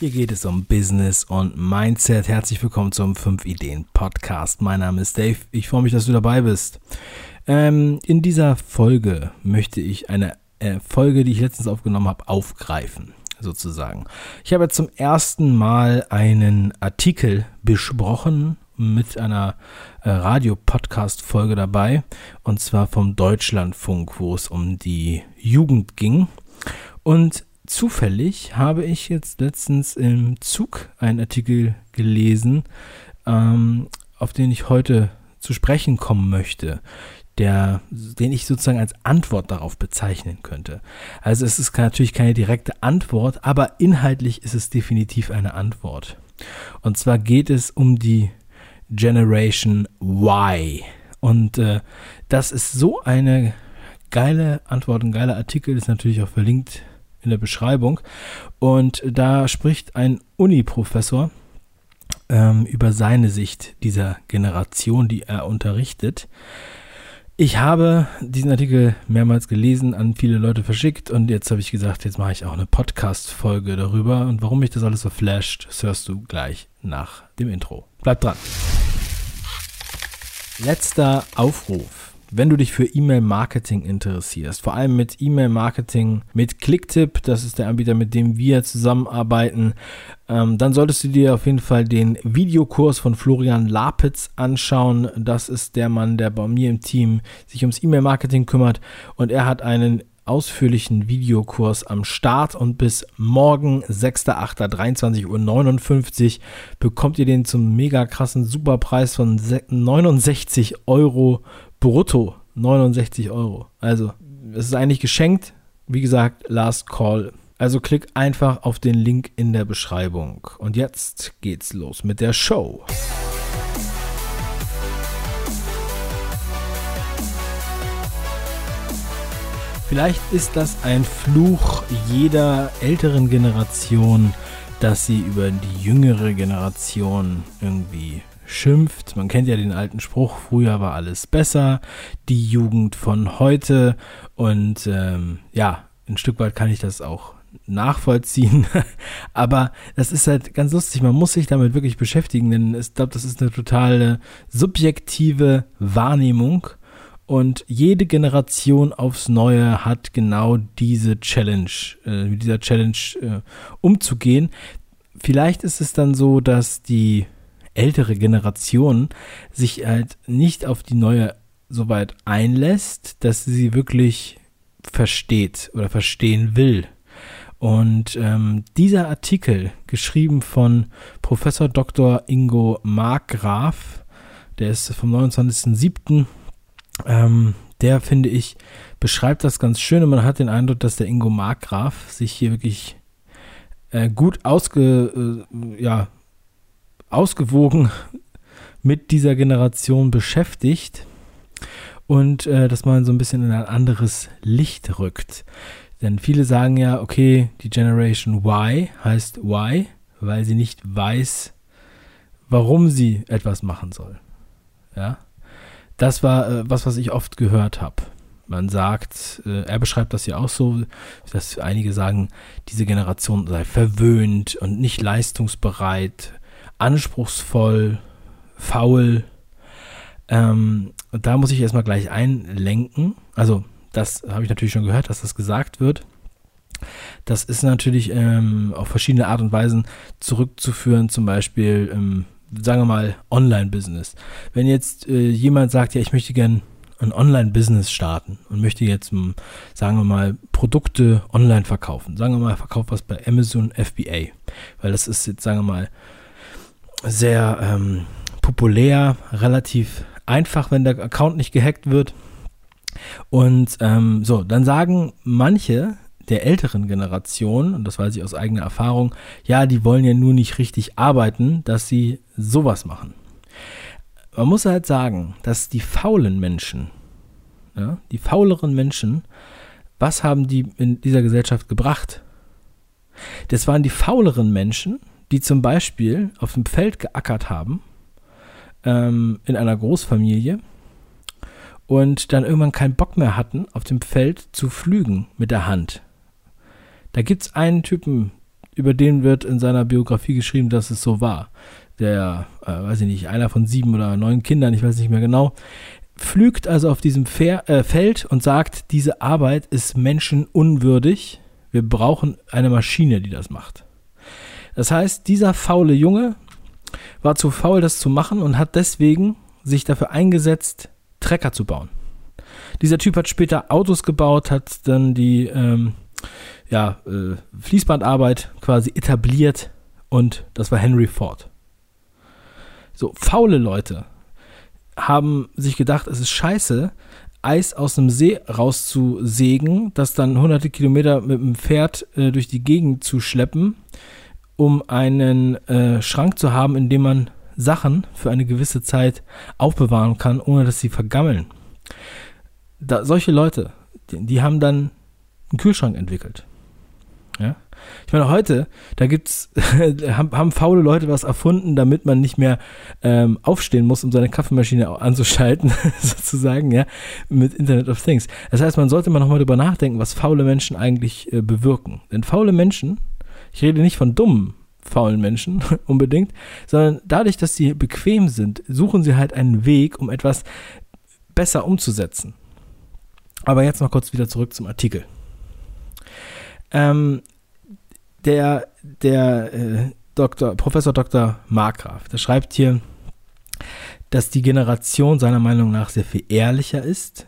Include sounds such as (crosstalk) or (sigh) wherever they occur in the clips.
Hier geht es um Business und Mindset. Herzlich willkommen zum 5 Ideen Podcast. Mein Name ist Dave. Ich freue mich, dass du dabei bist. Ähm, in dieser Folge möchte ich eine äh, Folge, die ich letztens aufgenommen habe, aufgreifen, sozusagen. Ich habe zum ersten Mal einen Artikel besprochen mit einer äh, Radio-Podcast-Folge dabei, und zwar vom Deutschlandfunk, wo es um die Jugend ging. Und zufällig habe ich jetzt letztens im Zug einen Artikel gelesen, ähm, auf den ich heute zu sprechen kommen möchte, der, den ich sozusagen als Antwort darauf bezeichnen könnte. Also es ist natürlich keine direkte Antwort, aber inhaltlich ist es definitiv eine Antwort. Und zwar geht es um die Generation Y. Und äh, das ist so eine geile Antwort, ein geiler Artikel, ist natürlich auch verlinkt in der Beschreibung. Und da spricht ein Uni-Professor ähm, über seine Sicht dieser Generation, die er unterrichtet. Ich habe diesen Artikel mehrmals gelesen, an viele Leute verschickt und jetzt habe ich gesagt, jetzt mache ich auch eine Podcast-Folge darüber. Und warum mich das alles so flasht, das hörst du gleich nach dem Intro. Bleib dran. Letzter Aufruf wenn du dich für E-Mail-Marketing interessierst, vor allem mit E-Mail-Marketing mit Clicktip, das ist der Anbieter, mit dem wir zusammenarbeiten, ähm, dann solltest du dir auf jeden Fall den Videokurs von Florian Lapitz anschauen. Das ist der Mann, der bei mir im Team sich ums E-Mail-Marketing kümmert und er hat einen ausführlichen Videokurs am Start und bis morgen 6.8.23.59 Uhr bekommt ihr den zum mega krassen Superpreis von 69 Euro brutto 69 Euro. Also, es ist eigentlich geschenkt. Wie gesagt, Last Call. Also klick einfach auf den Link in der Beschreibung. Und jetzt geht's los mit der Show. Vielleicht ist das ein Fluch jeder älteren Generation, dass sie über die jüngere Generation irgendwie schimpft. Man kennt ja den alten Spruch, früher war alles besser, die Jugend von heute. Und ähm, ja, ein Stück weit kann ich das auch nachvollziehen. (laughs) Aber das ist halt ganz lustig. Man muss sich damit wirklich beschäftigen, denn ich glaube, das ist eine totale subjektive Wahrnehmung. Und jede Generation aufs Neue hat genau diese Challenge, äh, mit dieser Challenge äh, umzugehen. Vielleicht ist es dann so, dass die ältere Generation sich halt nicht auf die neue so weit einlässt, dass sie wirklich versteht oder verstehen will. Und ähm, dieser Artikel, geschrieben von Professor Dr. Ingo Markgraf, der ist vom 29.07., ähm, der finde ich, beschreibt das ganz schön und man hat den Eindruck, dass der Ingo Markgraf sich hier wirklich äh, gut ausge, äh, ja, ausgewogen mit dieser Generation beschäftigt und äh, dass man so ein bisschen in ein anderes Licht rückt. Denn viele sagen ja, okay, die Generation Y heißt Y, weil sie nicht weiß, warum sie etwas machen soll. Ja, das war äh, was, was ich oft gehört habe. Man sagt, äh, er beschreibt das ja auch so, dass einige sagen, diese Generation sei verwöhnt und nicht leistungsbereit anspruchsvoll, faul. Ähm, da muss ich erstmal gleich einlenken. Also, das habe ich natürlich schon gehört, dass das gesagt wird. Das ist natürlich ähm, auf verschiedene Art und Weisen zurückzuführen, zum Beispiel, ähm, sagen wir mal, Online-Business. Wenn jetzt äh, jemand sagt, ja, ich möchte gern ein Online-Business starten und möchte jetzt, hm, sagen wir mal, Produkte online verkaufen. Sagen wir mal, verkauft was bei Amazon FBA. Weil das ist jetzt, sagen wir mal, sehr ähm, populär, relativ einfach, wenn der Account nicht gehackt wird. Und ähm, so, dann sagen manche der älteren Generation, und das weiß ich aus eigener Erfahrung, ja, die wollen ja nur nicht richtig arbeiten, dass sie sowas machen. Man muss halt sagen, dass die faulen Menschen, ja, die fauleren Menschen, was haben die in dieser Gesellschaft gebracht? Das waren die fauleren Menschen, die zum Beispiel auf dem Feld geackert haben, ähm, in einer Großfamilie, und dann irgendwann keinen Bock mehr hatten, auf dem Feld zu pflügen mit der Hand. Da gibt es einen Typen, über den wird in seiner Biografie geschrieben, dass es so war. Der, äh, weiß ich nicht, einer von sieben oder neun Kindern, ich weiß nicht mehr genau, pflügt also auf diesem Fer äh, Feld und sagt, diese Arbeit ist menschenunwürdig. Wir brauchen eine Maschine, die das macht. Das heißt, dieser faule Junge war zu faul, das zu machen und hat deswegen sich dafür eingesetzt, Trecker zu bauen. Dieser Typ hat später Autos gebaut, hat dann die ähm, ja, äh, Fließbandarbeit quasi etabliert und das war Henry Ford. So, faule Leute haben sich gedacht, es ist scheiße, Eis aus dem See rauszusägen, das dann hunderte Kilometer mit dem Pferd äh, durch die Gegend zu schleppen, um einen äh, Schrank zu haben, in dem man Sachen für eine gewisse Zeit aufbewahren kann, ohne dass sie vergammeln. Da, solche Leute, die, die haben dann einen Kühlschrank entwickelt. Ja? Ich meine, heute, da gibt's, (laughs) haben, haben faule Leute was erfunden, damit man nicht mehr ähm, aufstehen muss, um seine Kaffeemaschine anzuschalten, (laughs) sozusagen, ja, mit Internet of Things. Das heißt, man sollte mal nochmal drüber nachdenken, was faule Menschen eigentlich äh, bewirken. Denn faule Menschen, ich rede nicht von dummen, faulen Menschen (laughs) unbedingt, sondern dadurch, dass sie bequem sind, suchen sie halt einen Weg, um etwas besser umzusetzen. Aber jetzt noch kurz wieder zurück zum Artikel. Ähm, der der äh, Dr., Professor Dr. Markgraf, der schreibt hier, dass die Generation seiner Meinung nach sehr viel ehrlicher ist,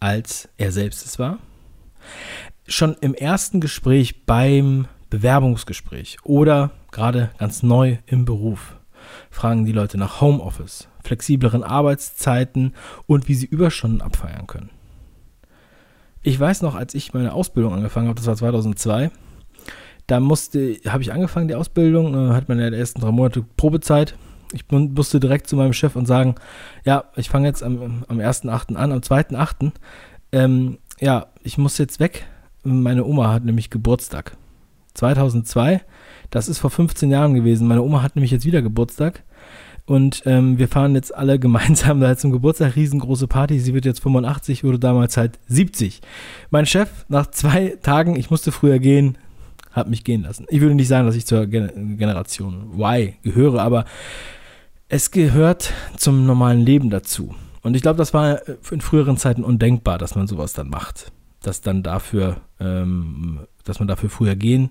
als er selbst es war. Schon im ersten Gespräch beim Bewerbungsgespräch oder gerade ganz neu im Beruf fragen die Leute nach Homeoffice, flexibleren Arbeitszeiten und wie sie Überstunden abfeiern können. Ich weiß noch, als ich meine Ausbildung angefangen habe, das war 2002, da musste, habe ich angefangen, die Ausbildung, äh, hat man ja die ersten drei Monate Probezeit. Ich musste direkt zu meinem Chef und sagen, ja, ich fange jetzt am, am 1.8. an, am 2.8. Ähm, ja, ich muss jetzt weg. Meine Oma hat nämlich Geburtstag. 2002, das ist vor 15 Jahren gewesen. Meine Oma hat nämlich jetzt wieder Geburtstag. Und ähm, wir fahren jetzt alle (laughs) gemeinsam da zum Geburtstag, riesengroße Party. Sie wird jetzt 85, wurde damals halt 70. Mein Chef, nach zwei Tagen, ich musste früher gehen, hat mich gehen lassen. Ich würde nicht sagen, dass ich zur Generation Y gehöre, aber es gehört zum normalen Leben dazu. Und ich glaube, das war in früheren Zeiten undenkbar, dass man sowas dann macht. Dass dann dafür, ähm, dass man dafür früher gehen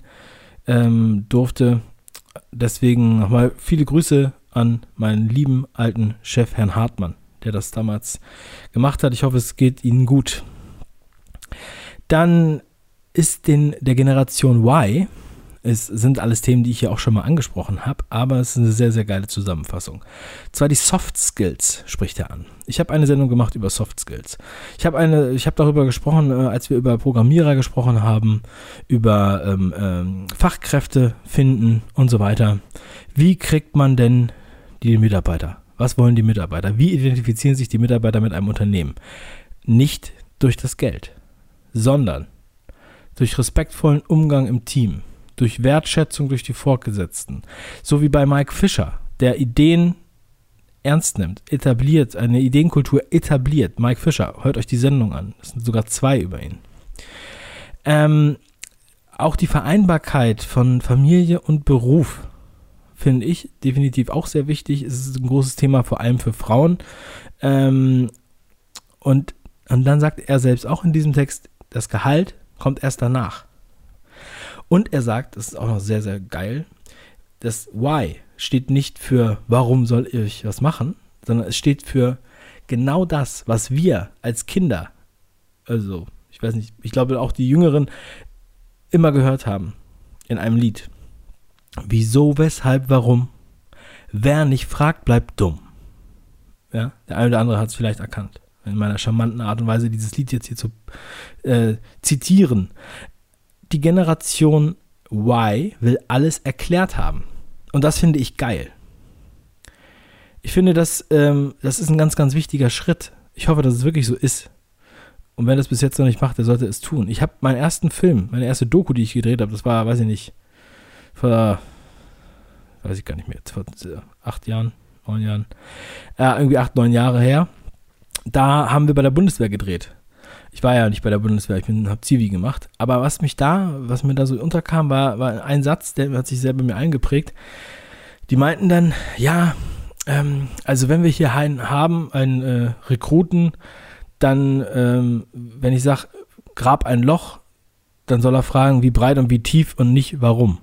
ähm, durfte. Deswegen nochmal viele Grüße an meinen lieben alten Chef, Herrn Hartmann, der das damals gemacht hat. Ich hoffe, es geht Ihnen gut. Dann ist den, der Generation Y, es sind alles Themen, die ich hier auch schon mal angesprochen habe, aber es ist eine sehr, sehr geile Zusammenfassung. Zwar die Soft Skills spricht er an. Ich habe eine Sendung gemacht über Soft Skills. Ich habe eine, ich habe darüber gesprochen, äh, als wir über Programmierer gesprochen haben, über ähm, ähm, Fachkräfte finden und so weiter. Wie kriegt man denn die Mitarbeiter? Was wollen die Mitarbeiter? Wie identifizieren sich die Mitarbeiter mit einem Unternehmen? Nicht durch das Geld, sondern durch respektvollen Umgang im Team, durch Wertschätzung durch die Vorgesetzten, so wie bei Mike Fischer, der Ideen ernst nimmt, etabliert, eine Ideenkultur etabliert. Mike Fischer, hört euch die Sendung an. Es sind sogar zwei über ihn. Ähm, auch die Vereinbarkeit von Familie und Beruf finde ich definitiv auch sehr wichtig. Es ist ein großes Thema, vor allem für Frauen. Ähm, und, und dann sagt er selbst auch in diesem Text, das Gehalt kommt erst danach. Und er sagt, das ist auch noch sehr, sehr geil, das Why steht nicht für, warum soll ich was machen, sondern es steht für genau das, was wir als Kinder, also ich weiß nicht, ich glaube auch die Jüngeren immer gehört haben in einem Lied. Wieso, weshalb, warum? Wer nicht fragt, bleibt dumm. Ja, der eine oder andere hat es vielleicht erkannt in meiner charmanten Art und Weise dieses Lied jetzt hier zu äh, zitieren. Die Generation Y will alles erklärt haben. Und das finde ich geil. Ich finde, das, ähm, das ist ein ganz, ganz wichtiger Schritt. Ich hoffe, dass es wirklich so ist. Und wenn das bis jetzt noch nicht macht, der sollte es tun. Ich habe meinen ersten Film, meine erste Doku, die ich gedreht habe, das war, weiß ich nicht, vor, weiß ich gar nicht mehr, vor acht Jahren, neun Jahren, äh, irgendwie acht, neun Jahre her da haben wir bei der Bundeswehr gedreht. Ich war ja nicht bei der Bundeswehr, ich habe Zivi gemacht. Aber was mich da, was mir da so unterkam, war, war ein Satz, der hat sich sehr bei mir eingeprägt. Die meinten dann, ja, ähm, also wenn wir hier einen haben, einen äh, Rekruten, dann, ähm, wenn ich sage, grab ein Loch, dann soll er fragen, wie breit und wie tief und nicht warum.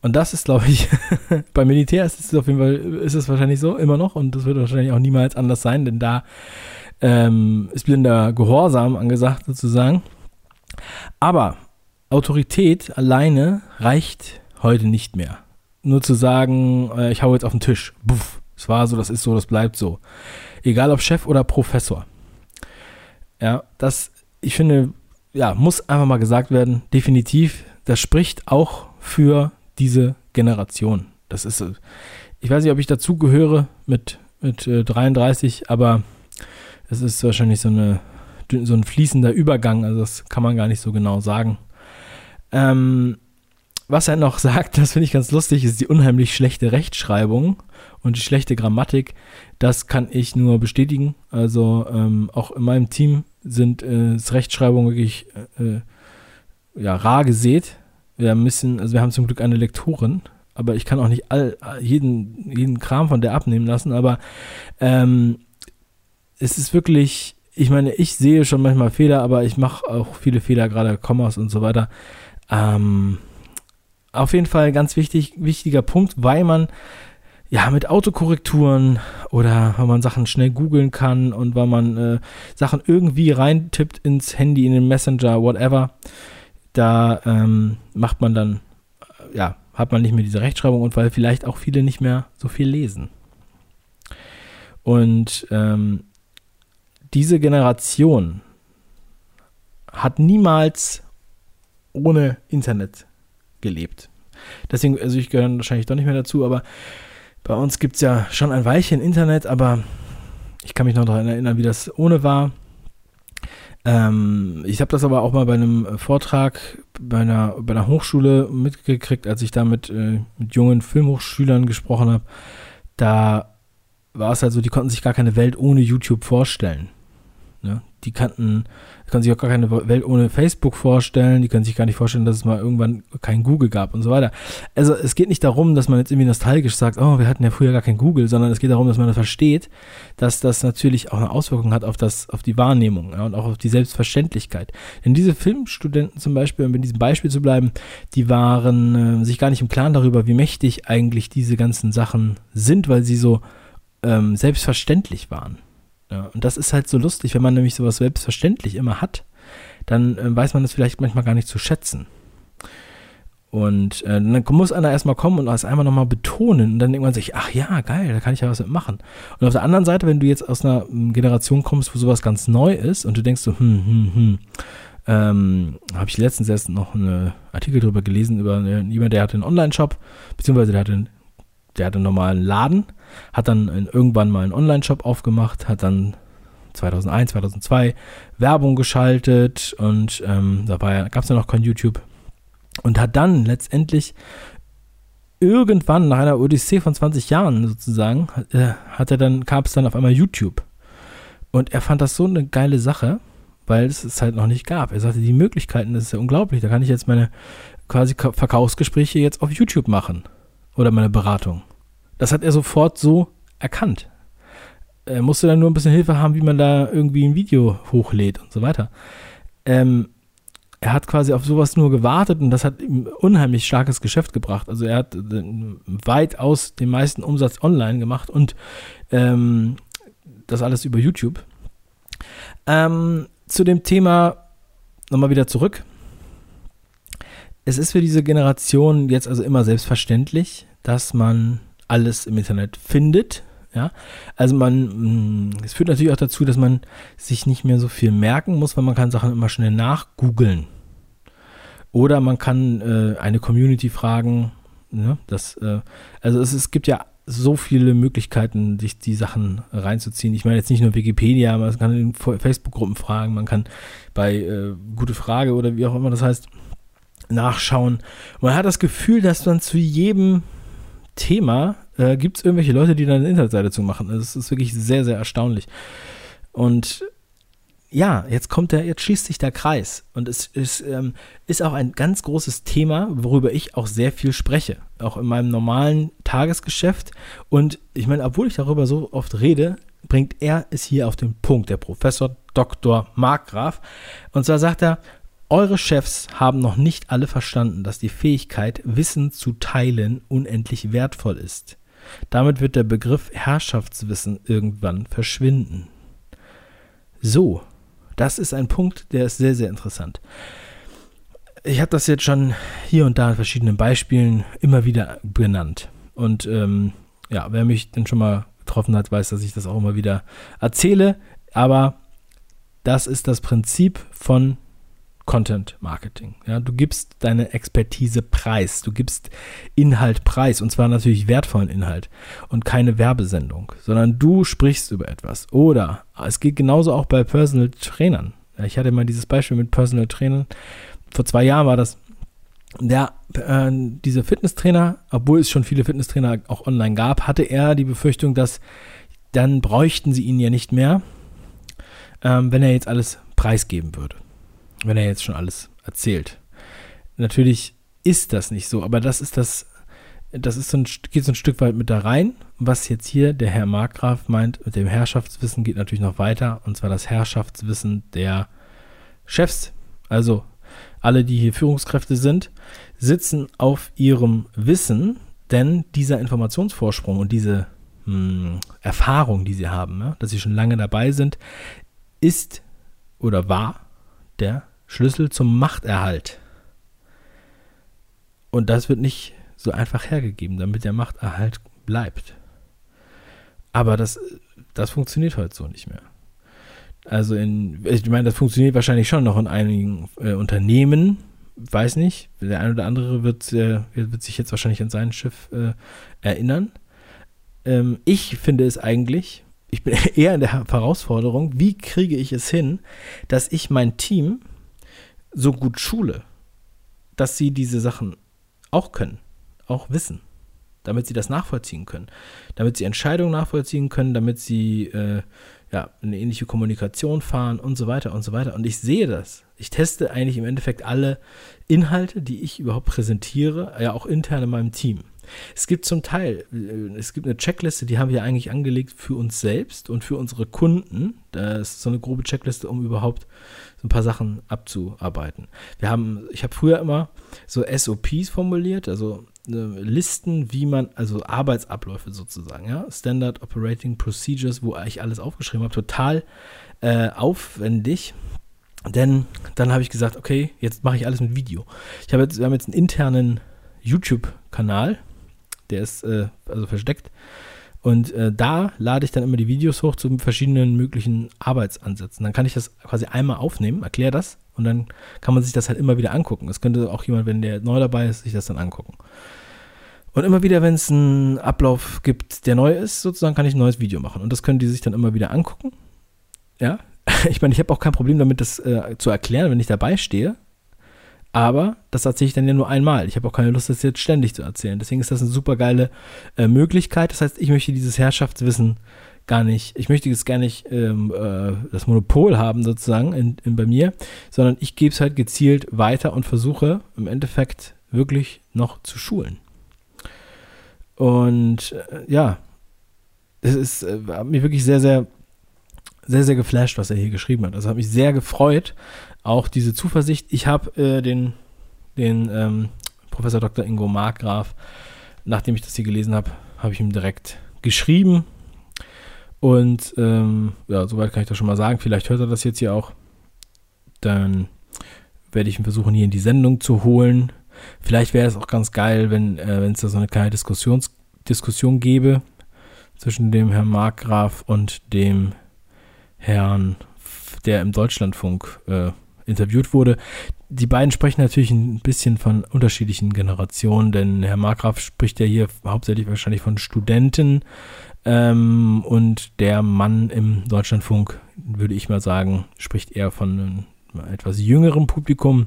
Und das ist, glaube ich, (laughs) beim Militär ist es auf jeden Fall, ist es wahrscheinlich so, immer noch, und das wird wahrscheinlich auch niemals anders sein, denn da ähm, ist blinder Gehorsam angesagt, sozusagen. Aber Autorität alleine reicht heute nicht mehr. Nur zu sagen, äh, ich hau jetzt auf den Tisch. Buff, es war so, das ist so, das bleibt so. Egal ob Chef oder Professor. Ja, das, ich finde, ja, muss einfach mal gesagt werden, definitiv, das spricht auch für diese Generation. Das ist, ich weiß nicht, ob ich dazu gehöre mit, mit äh, 33, aber es ist wahrscheinlich so, eine, so ein fließender Übergang, also das kann man gar nicht so genau sagen. Ähm, was er noch (laughs) sagt, das finde ich ganz lustig, ist die unheimlich schlechte Rechtschreibung und die schlechte Grammatik. Das kann ich nur bestätigen. Also ähm, auch in meinem Team sind äh, Rechtschreibung wirklich äh, äh ja, rar gesät wir müssen, also wir haben zum Glück eine Lektorin, aber ich kann auch nicht all, jeden, jeden Kram von der abnehmen lassen, aber ähm, es ist wirklich, ich meine, ich sehe schon manchmal Fehler, aber ich mache auch viele Fehler, gerade Kommas und so weiter. Ähm, auf jeden Fall ganz wichtig, wichtiger Punkt, weil man ja mit Autokorrekturen oder weil man Sachen schnell googeln kann und weil man äh, Sachen irgendwie reintippt ins Handy, in den Messenger, whatever, da ähm, macht man dann, ja, hat man nicht mehr diese Rechtschreibung und weil vielleicht auch viele nicht mehr so viel lesen. Und ähm, diese Generation hat niemals ohne Internet gelebt. Deswegen, also ich gehöre wahrscheinlich doch nicht mehr dazu, aber bei uns gibt es ja schon ein Weilchen Internet, aber ich kann mich noch daran erinnern, wie das ohne war. Ähm, ich habe das aber auch mal bei einem Vortrag bei einer, bei einer Hochschule mitgekriegt, als ich da mit, äh, mit jungen Filmhochschülern gesprochen habe. Da war es halt so, die konnten sich gar keine Welt ohne YouTube vorstellen. Ne? Die kannten, können sich auch gar keine Welt ohne Facebook vorstellen, die können sich gar nicht vorstellen, dass es mal irgendwann kein Google gab und so weiter. Also es geht nicht darum, dass man jetzt irgendwie nostalgisch sagt, oh, wir hatten ja früher gar kein Google, sondern es geht darum, dass man das versteht, dass das natürlich auch eine Auswirkung hat auf das, auf die Wahrnehmung ja, und auch auf die Selbstverständlichkeit. Denn diese Filmstudenten zum Beispiel, um in diesem Beispiel zu bleiben, die waren äh, sich gar nicht im Klaren darüber, wie mächtig eigentlich diese ganzen Sachen sind, weil sie so ähm, selbstverständlich waren. Ja, und das ist halt so lustig, wenn man nämlich sowas selbstverständlich immer hat, dann äh, weiß man das vielleicht manchmal gar nicht zu schätzen. Und äh, dann muss einer erstmal kommen und das einmal nochmal betonen und dann denkt man sich, ach ja, geil, da kann ich ja was mitmachen. Und auf der anderen Seite, wenn du jetzt aus einer ähm, Generation kommst, wo sowas ganz neu ist und du denkst so, hm, hm, hm, ähm, habe ich letztens erst noch einen Artikel drüber gelesen über jemand, der hatte einen Online-Shop, beziehungsweise der hatte einen der hatte einen normalen Laden, hat dann irgendwann mal einen Online-Shop aufgemacht, hat dann 2001, 2002 Werbung geschaltet und ähm, da gab es ja noch kein YouTube und hat dann letztendlich irgendwann nach einer Odyssee von 20 Jahren sozusagen, äh, hat er dann, gab es dann auf einmal YouTube. Und er fand das so eine geile Sache, weil es es halt noch nicht gab. Er sagte, die Möglichkeiten, das ist ja unglaublich. Da kann ich jetzt meine quasi Verkaufsgespräche jetzt auf YouTube machen. Oder meine Beratung. Das hat er sofort so erkannt. Er musste dann nur ein bisschen Hilfe haben, wie man da irgendwie ein Video hochlädt und so weiter. Ähm, er hat quasi auf sowas nur gewartet und das hat ihm unheimlich starkes Geschäft gebracht. Also er hat äh, weitaus den meisten Umsatz online gemacht und ähm, das alles über YouTube. Ähm, zu dem Thema nochmal wieder zurück. Es ist für diese Generation jetzt also immer selbstverständlich, dass man alles im Internet findet. Ja, also man, mm, es führt natürlich auch dazu, dass man sich nicht mehr so viel merken muss, weil man kann Sachen immer schnell nachgoogeln. Oder man kann äh, eine Community fragen. Ne, das, äh, also es, es gibt ja so viele Möglichkeiten, sich die Sachen reinzuziehen. Ich meine jetzt nicht nur Wikipedia, man kann in Facebook-Gruppen fragen, man kann bei äh, Gute Frage oder wie auch immer das heißt, nachschauen. Man hat das Gefühl, dass man zu jedem Thema äh, gibt es irgendwelche Leute, die da eine Internetseite zu machen. Das ist wirklich sehr, sehr erstaunlich. Und ja, jetzt kommt der, jetzt schließt sich der Kreis. Und es ist, ähm, ist auch ein ganz großes Thema, worüber ich auch sehr viel spreche. Auch in meinem normalen Tagesgeschäft. Und ich meine, obwohl ich darüber so oft rede, bringt er es hier auf den Punkt, der Professor Dr. Markgraf. Und zwar sagt er, eure Chefs haben noch nicht alle verstanden, dass die Fähigkeit, Wissen zu teilen, unendlich wertvoll ist. Damit wird der Begriff Herrschaftswissen irgendwann verschwinden. So, das ist ein Punkt, der ist sehr, sehr interessant. Ich habe das jetzt schon hier und da in verschiedenen Beispielen immer wieder benannt. Und ähm, ja, wer mich denn schon mal getroffen hat, weiß, dass ich das auch immer wieder erzähle. Aber das ist das Prinzip von Content Marketing. Ja, du gibst deine Expertise preis, du gibst Inhalt preis und zwar natürlich wertvollen Inhalt und keine Werbesendung, sondern du sprichst über etwas. Oder es geht genauso auch bei Personal Trainern. Ich hatte mal dieses Beispiel mit Personal Trainern. Vor zwei Jahren war das. Der, äh, dieser Fitnesstrainer, obwohl es schon viele Fitnesstrainer auch online gab, hatte er die Befürchtung, dass dann bräuchten sie ihn ja nicht mehr, ähm, wenn er jetzt alles preisgeben würde wenn er jetzt schon alles erzählt. Natürlich ist das nicht so, aber das ist das, das ist so ein, geht so ein Stück weit mit da rein. Was jetzt hier der Herr Markgraf meint, mit dem Herrschaftswissen geht natürlich noch weiter, und zwar das Herrschaftswissen der Chefs. Also alle, die hier Führungskräfte sind, sitzen auf ihrem Wissen, denn dieser Informationsvorsprung und diese mh, hm, Erfahrung, die sie haben, ja, dass sie schon lange dabei sind, ist oder war der Schlüssel zum Machterhalt. Und das wird nicht so einfach hergegeben, damit der Machterhalt bleibt. Aber das, das funktioniert heute so nicht mehr. Also in, ich meine, das funktioniert wahrscheinlich schon noch in einigen äh, Unternehmen. Weiß nicht, der eine oder andere wird, äh, wird sich jetzt wahrscheinlich an sein Schiff äh, erinnern. Ähm, ich finde es eigentlich, ich bin (laughs) eher in der Herausforderung, wie kriege ich es hin, dass ich mein Team so gut schule, dass sie diese Sachen auch können, auch wissen, damit sie das nachvollziehen können, damit sie Entscheidungen nachvollziehen können, damit sie äh, ja, eine ähnliche Kommunikation fahren und so weiter und so weiter. Und ich sehe das. Ich teste eigentlich im Endeffekt alle Inhalte, die ich überhaupt präsentiere, ja auch intern in meinem Team. Es gibt zum Teil, äh, es gibt eine Checkliste, die haben wir eigentlich angelegt für uns selbst und für unsere Kunden. Das ist so eine grobe Checkliste, um überhaupt so ein paar Sachen abzuarbeiten. Wir haben, ich habe früher immer so SOPs formuliert, also äh, Listen, wie man, also Arbeitsabläufe sozusagen, ja, Standard Operating Procedures, wo ich alles aufgeschrieben habe, total äh, aufwendig. Denn dann habe ich gesagt, okay, jetzt mache ich alles mit Video. Ich habe jetzt, wir haben jetzt einen internen YouTube-Kanal, der ist äh, also versteckt. Und äh, da lade ich dann immer die Videos hoch zu verschiedenen möglichen Arbeitsansätzen. Dann kann ich das quasi einmal aufnehmen, erkläre das und dann kann man sich das halt immer wieder angucken. Das könnte auch jemand, wenn der neu dabei ist, sich das dann angucken. Und immer wieder, wenn es einen Ablauf gibt, der neu ist, sozusagen, kann ich ein neues Video machen. Und das können die sich dann immer wieder angucken. Ja, (laughs) ich meine, ich habe auch kein Problem damit, das äh, zu erklären, wenn ich dabei stehe. Aber das erzähle ich dann ja nur einmal. Ich habe auch keine Lust, das jetzt ständig zu erzählen. Deswegen ist das eine super geile äh, Möglichkeit. Das heißt, ich möchte dieses Herrschaftswissen gar nicht, ich möchte jetzt gar nicht ähm, äh, das Monopol haben sozusagen in, in bei mir, sondern ich gebe es halt gezielt weiter und versuche im Endeffekt wirklich noch zu schulen. Und äh, ja, es ist äh, hat mich wirklich sehr, sehr, sehr, sehr geflasht, was er hier geschrieben hat. Also hat mich sehr gefreut, auch diese Zuversicht. Ich habe äh, den, den ähm, Professor Dr. Ingo Markgraf, nachdem ich das hier gelesen habe, habe ich ihm direkt geschrieben. Und ähm, ja, soweit kann ich das schon mal sagen. Vielleicht hört er das jetzt hier auch. Dann werde ich ihn versuchen, hier in die Sendung zu holen. Vielleicht wäre es auch ganz geil, wenn äh, es da so eine kleine Diskussions Diskussion gäbe zwischen dem Herrn Markgraf und dem Herrn, der im Deutschlandfunk äh, interviewt wurde. Die beiden sprechen natürlich ein bisschen von unterschiedlichen Generationen, denn Herr Markgraf spricht ja hier hauptsächlich wahrscheinlich von Studenten ähm, und der Mann im Deutschlandfunk, würde ich mal sagen, spricht eher von einem etwas jüngerem Publikum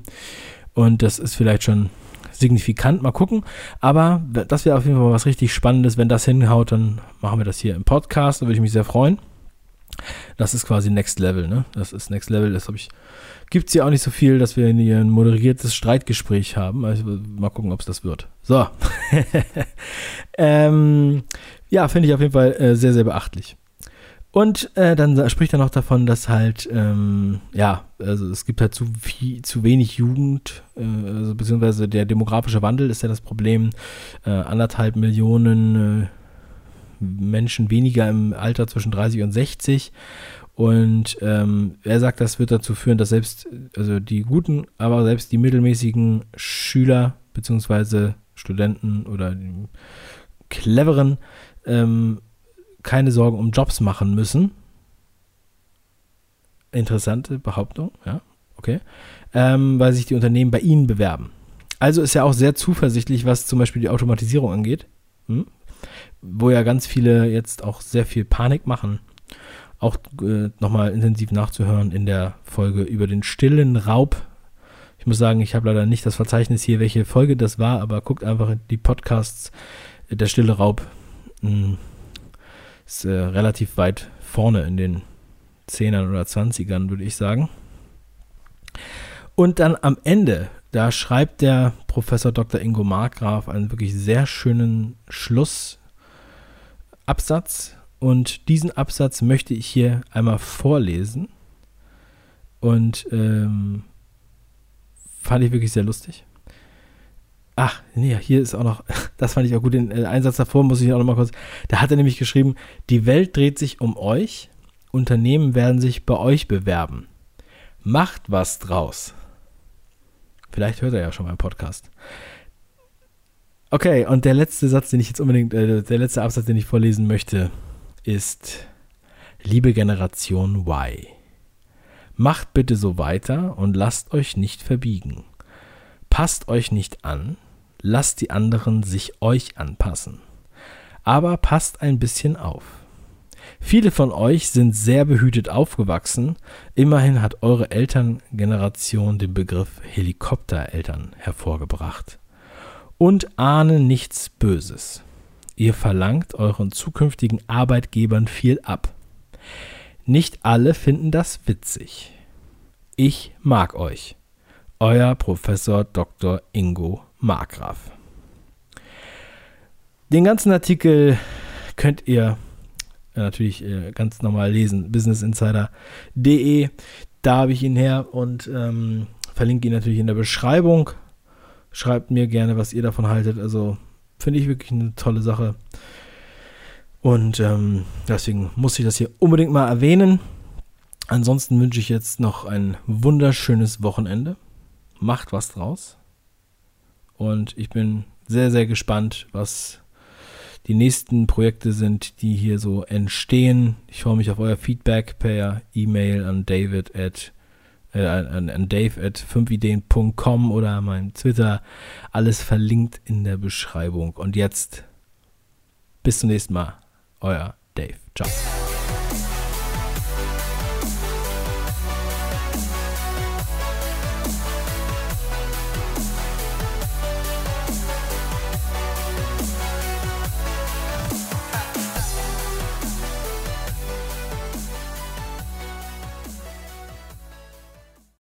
und das ist vielleicht schon signifikant. Mal gucken. Aber das wäre auf jeden Fall was richtig Spannendes. Wenn das hinhaut, dann machen wir das hier im Podcast. Da würde ich mich sehr freuen. Das ist quasi Next Level, ne? Das ist Next Level, das habe ich. Gibt es ja auch nicht so viel, dass wir hier ein moderiertes Streitgespräch haben. Also mal gucken, ob es das wird. So. (laughs) ähm, ja, finde ich auf jeden Fall äh, sehr, sehr beachtlich. Und äh, dann spricht er noch davon, dass halt, ähm, ja, also es gibt halt zu, viel, zu wenig Jugend, äh, also beziehungsweise der demografische Wandel ist ja das Problem. Äh, anderthalb Millionen äh, Menschen weniger im Alter zwischen 30 und 60. Und ähm, er sagt, das wird dazu führen, dass selbst, also die guten, aber selbst die mittelmäßigen Schüler beziehungsweise Studenten oder die cleveren ähm, keine Sorgen um Jobs machen müssen. Interessante Behauptung, ja, okay. Ähm, weil sich die Unternehmen bei ihnen bewerben. Also ist er auch sehr zuversichtlich, was zum Beispiel die Automatisierung angeht. Hm? Wo ja ganz viele jetzt auch sehr viel Panik machen. Auch äh, nochmal intensiv nachzuhören in der Folge über den stillen Raub. Ich muss sagen, ich habe leider nicht das Verzeichnis hier, welche Folge das war, aber guckt einfach die Podcasts. Der stille Raub. Hm ist äh, relativ weit vorne in den 10ern oder 20ern, würde ich sagen. Und dann am Ende, da schreibt der Professor Dr. Ingo Markgraf einen wirklich sehr schönen Schlussabsatz. Und diesen Absatz möchte ich hier einmal vorlesen. Und ähm, fand ich wirklich sehr lustig. Ach, nee, hier ist auch noch, (laughs) das fand ich auch gut, den äh, Einsatz davor muss ich auch noch mal kurz, da hat er nämlich geschrieben, die Welt dreht sich um euch, Unternehmen werden sich bei euch bewerben. Macht was draus. Vielleicht hört er ja schon mal im Podcast. Okay, und der letzte Satz, den ich jetzt unbedingt, äh, der letzte Absatz, den ich vorlesen möchte, ist, liebe Generation Y, macht bitte so weiter und lasst euch nicht verbiegen. Passt euch nicht an, lasst die anderen sich euch anpassen. Aber passt ein bisschen auf. Viele von euch sind sehr behütet aufgewachsen, immerhin hat eure Elterngeneration den Begriff Helikoptereltern hervorgebracht. Und ahnen nichts Böses. Ihr verlangt euren zukünftigen Arbeitgebern viel ab. Nicht alle finden das witzig. Ich mag euch. Euer Professor Dr. Ingo Markgraf. Den ganzen Artikel könnt ihr äh, natürlich äh, ganz normal lesen, businessinsider.de. Da habe ich ihn her und ähm, verlinke ihn natürlich in der Beschreibung. Schreibt mir gerne, was ihr davon haltet. Also finde ich wirklich eine tolle Sache. Und ähm, deswegen muss ich das hier unbedingt mal erwähnen. Ansonsten wünsche ich jetzt noch ein wunderschönes Wochenende macht was draus. Und ich bin sehr, sehr gespannt, was die nächsten Projekte sind, die hier so entstehen. Ich freue mich auf euer Feedback per E-Mail an David at äh, an, an Dave at 5ideen.com oder mein Twitter. Alles verlinkt in der Beschreibung. Und jetzt bis zum nächsten Mal. Euer Dave. Ciao.